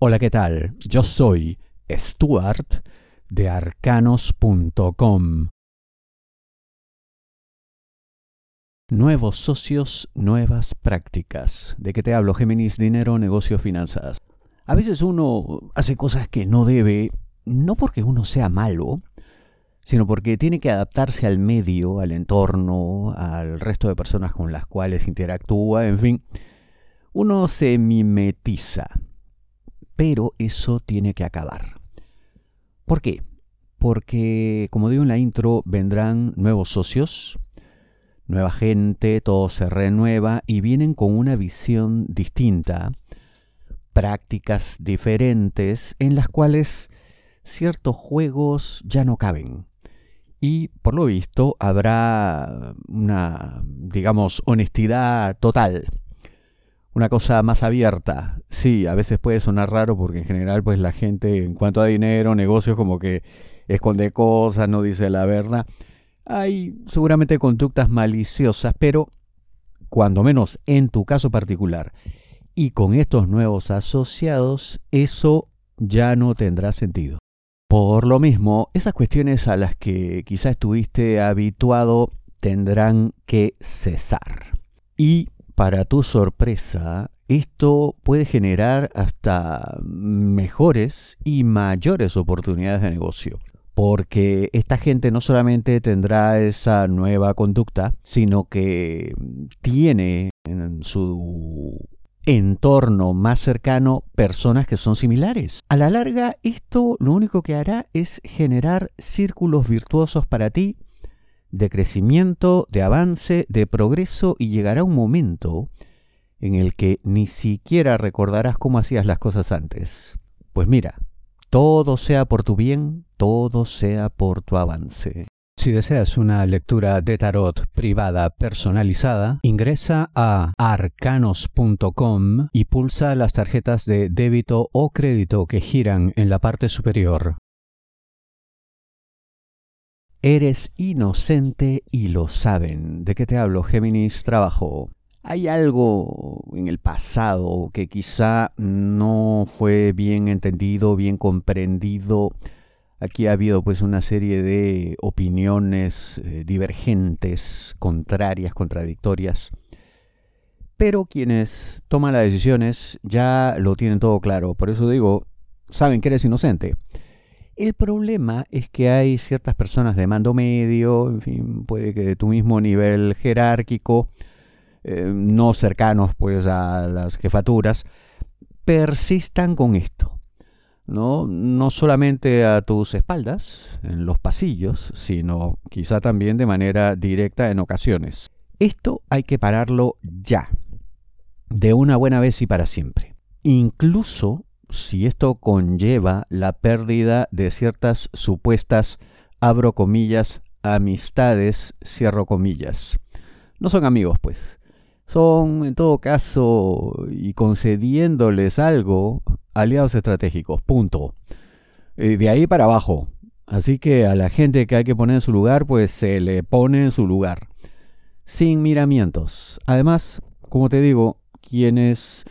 Hola, ¿qué tal? Yo soy Stuart de arcanos.com. Nuevos socios, nuevas prácticas. ¿De qué te hablo? Géminis, dinero, negocio, finanzas. A veces uno hace cosas que no debe, no porque uno sea malo, sino porque tiene que adaptarse al medio, al entorno, al resto de personas con las cuales interactúa, en fin. Uno se mimetiza pero eso tiene que acabar. ¿Por qué? Porque, como digo en la intro, vendrán nuevos socios, nueva gente, todo se renueva y vienen con una visión distinta, prácticas diferentes en las cuales ciertos juegos ya no caben. Y por lo visto habrá una, digamos, honestidad total una cosa más abierta. Sí, a veces puede sonar raro porque en general pues la gente en cuanto a dinero, negocios como que esconde cosas, no dice la verdad. Hay seguramente conductas maliciosas, pero cuando menos en tu caso particular y con estos nuevos asociados, eso ya no tendrá sentido. Por lo mismo, esas cuestiones a las que quizá estuviste habituado tendrán que cesar. Y para tu sorpresa, esto puede generar hasta mejores y mayores oportunidades de negocio. Porque esta gente no solamente tendrá esa nueva conducta, sino que tiene en su entorno más cercano personas que son similares. A la larga, esto lo único que hará es generar círculos virtuosos para ti de crecimiento, de avance, de progreso y llegará un momento en el que ni siquiera recordarás cómo hacías las cosas antes. Pues mira, todo sea por tu bien, todo sea por tu avance. Si deseas una lectura de tarot privada personalizada, ingresa a arcanos.com y pulsa las tarjetas de débito o crédito que giran en la parte superior. Eres inocente y lo saben. ¿De qué te hablo, Géminis? Trabajo. Hay algo en el pasado que quizá no fue bien entendido, bien comprendido. Aquí ha habido pues una serie de opiniones eh, divergentes, contrarias, contradictorias. Pero quienes toman las decisiones ya lo tienen todo claro. Por eso digo, saben que eres inocente. El problema es que hay ciertas personas de mando medio, en fin, puede que de tu mismo nivel jerárquico, eh, no cercanos pues a las jefaturas, persistan con esto. ¿no? no solamente a tus espaldas, en los pasillos, sino quizá también de manera directa en ocasiones. Esto hay que pararlo ya, de una buena vez y para siempre. Incluso si esto conlleva la pérdida de ciertas supuestas, abro comillas, amistades, cierro comillas. No son amigos, pues. Son, en todo caso, y concediéndoles algo, aliados estratégicos. Punto. Eh, de ahí para abajo. Así que a la gente que hay que poner en su lugar, pues se le pone en su lugar. Sin miramientos. Además, como te digo, quienes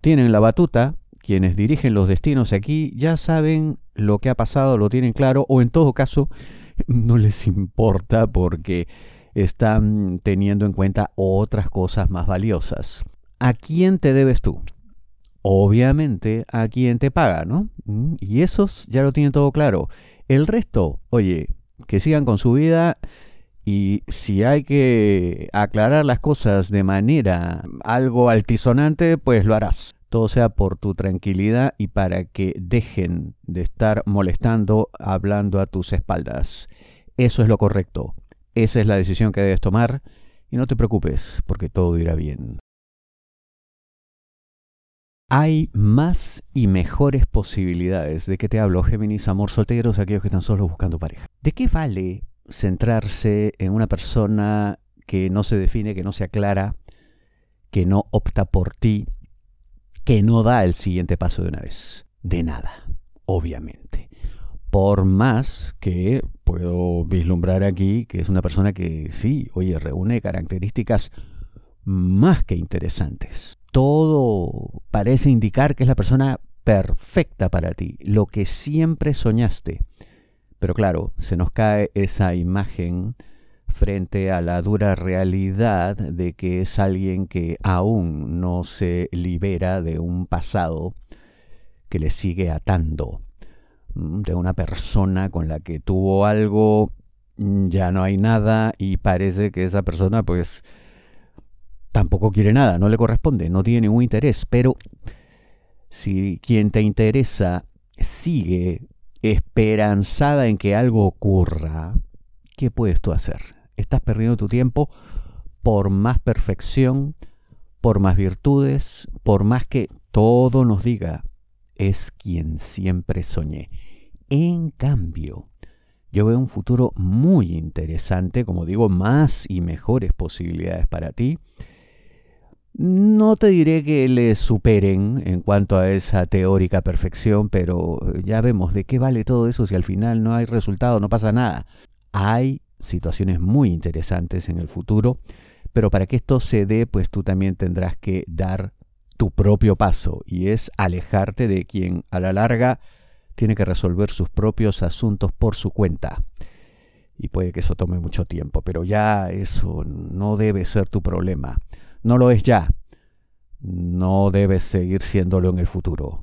tienen la batuta quienes dirigen los destinos aquí ya saben lo que ha pasado, lo tienen claro, o en todo caso no les importa porque están teniendo en cuenta otras cosas más valiosas. ¿A quién te debes tú? Obviamente a quien te paga, ¿no? Mm, y esos ya lo tienen todo claro. El resto, oye, que sigan con su vida y si hay que aclarar las cosas de manera algo altisonante, pues lo harás todo sea por tu tranquilidad y para que dejen de estar molestando, hablando a tus espaldas. Eso es lo correcto. Esa es la decisión que debes tomar y no te preocupes porque todo irá bien. Hay más y mejores posibilidades. ¿De qué te hablo, Géminis? Amor solteros, aquellos que están solos buscando pareja. ¿De qué vale centrarse en una persona que no se define, que no se aclara, que no opta por ti, que no da el siguiente paso de una vez. De nada, obviamente. Por más que puedo vislumbrar aquí que es una persona que sí, oye, reúne características más que interesantes. Todo parece indicar que es la persona perfecta para ti, lo que siempre soñaste. Pero claro, se nos cae esa imagen frente a la dura realidad de que es alguien que aún no se libera de un pasado que le sigue atando, mm, de una persona con la que tuvo algo, mm, ya no hay nada y parece que esa persona pues tampoco quiere nada, no le corresponde, no tiene ningún interés, pero si quien te interesa sigue esperanzada en que algo ocurra, ¿qué puedes tú hacer? Estás perdiendo tu tiempo por más perfección, por más virtudes, por más que todo nos diga, es quien siempre soñé. En cambio, yo veo un futuro muy interesante, como digo, más y mejores posibilidades para ti no te diré que le superen en cuanto a esa teórica perfección, pero ya vemos de qué vale todo eso si al final no hay resultado, no pasa nada. Hay situaciones muy interesantes en el futuro, pero para que esto se dé, pues tú también tendrás que dar tu propio paso y es alejarte de quien a la larga tiene que resolver sus propios asuntos por su cuenta. Y puede que eso tome mucho tiempo, pero ya eso no debe ser tu problema no lo es ya, no debe seguir siéndolo en el futuro.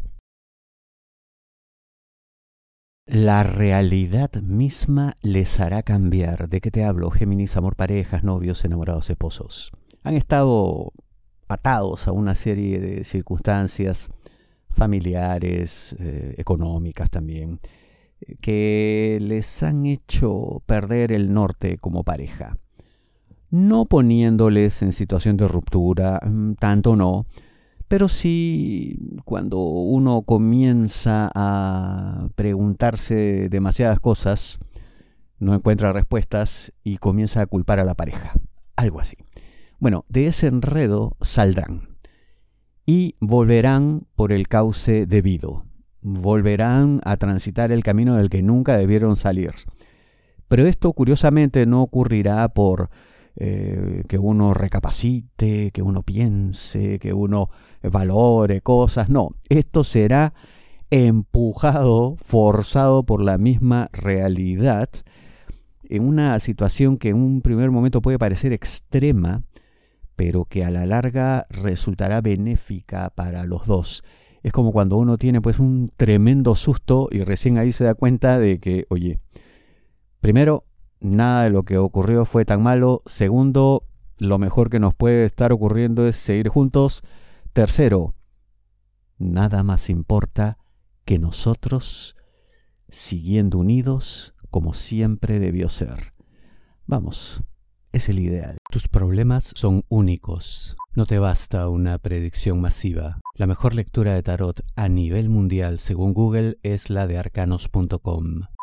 La realidad misma les hará cambiar. ¿De qué te hablo? Géminis, amor, parejas, novios, enamorados, esposos. Han estado atados a una serie de circunstancias familiares, eh, económicas también, que les han hecho perder el norte como pareja no poniéndoles en situación de ruptura, mm, tanto no, pero sí cuando uno comienza a preguntarse demasiadas cosas, no encuentra respuestas y comienza a culpar a la pareja, algo así. Bueno, de ese enredo saldrán y volverán por el cauce debido, volverán a transitar el camino del que nunca debieron salir. Pero esto curiosamente no ocurrirá por eh, que uno recapacite, que uno piense, que uno valore cosas. No, esto será empujado, forzado por la misma realidad en una situación que en un primer momento puede parecer extrema, pero que a la larga resultará benéfica para los dos. Es como cuando uno tiene pues un tremendo susto y recién ahí se da cuenta de que, oye, primero nada de lo que ocurrió fue tan malo. Segundo, lo mejor que nos puede estar ocurriendo es seguir juntos. Tercero, nada más importa que nosotros siguiendo unidos como siempre debió ser. Vamos, es el ideal. Tus problemas son únicos. No te basta una predicción masiva. La mejor lectura de tarot a nivel mundial, según Google, es la de arcanos.com.